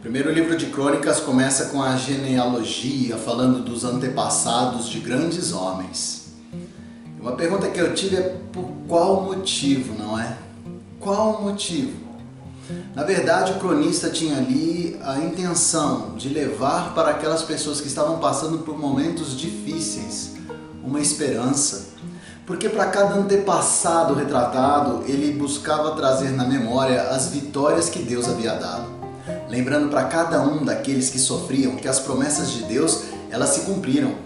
Primeiro livro de Crônicas começa com a genealogia, falando dos antepassados de grandes homens. Uma pergunta que eu tive é por qual motivo, não é? Qual o motivo? Na verdade, o cronista tinha ali a intenção de levar para aquelas pessoas que estavam passando por momentos difíceis uma esperança, porque para cada antepassado retratado, ele buscava trazer na memória as vitórias que Deus havia dado. Lembrando para cada um daqueles que sofriam que as promessas de Deus, elas se cumpriram.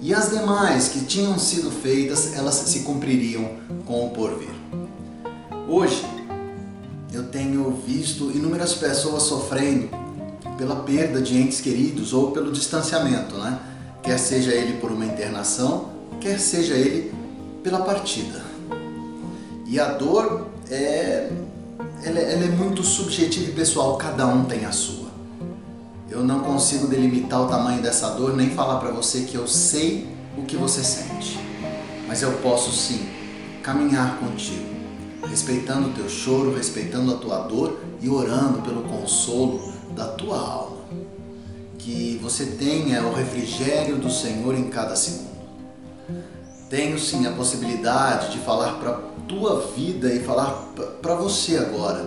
E as demais que tinham sido feitas, elas se cumpririam com o porvir. Hoje, eu tenho visto inúmeras pessoas sofrendo pela perda de entes queridos ou pelo distanciamento, né? Quer seja ele por uma internação, quer seja ele pela partida. E a dor é, ela, ela é muito subjetiva e pessoal, cada um tem a sua. Eu não consigo delimitar o tamanho dessa dor, nem falar para você que eu sei o que você sente. Mas eu posso sim caminhar contigo respeitando o teu choro, respeitando a tua dor e orando pelo consolo da tua alma. Que você tenha o refrigério do Senhor em cada segundo. Tenho sim a possibilidade de falar para tua vida e falar para você agora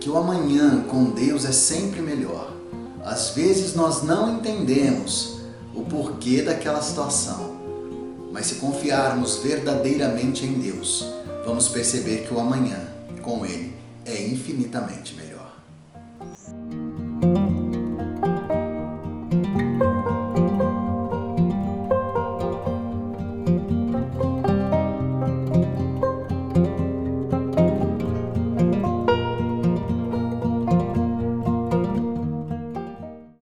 que o amanhã com Deus é sempre melhor. Às vezes nós não entendemos o porquê daquela situação, mas se confiarmos verdadeiramente em Deus, vamos perceber que o amanhã com Ele é infinitamente melhor.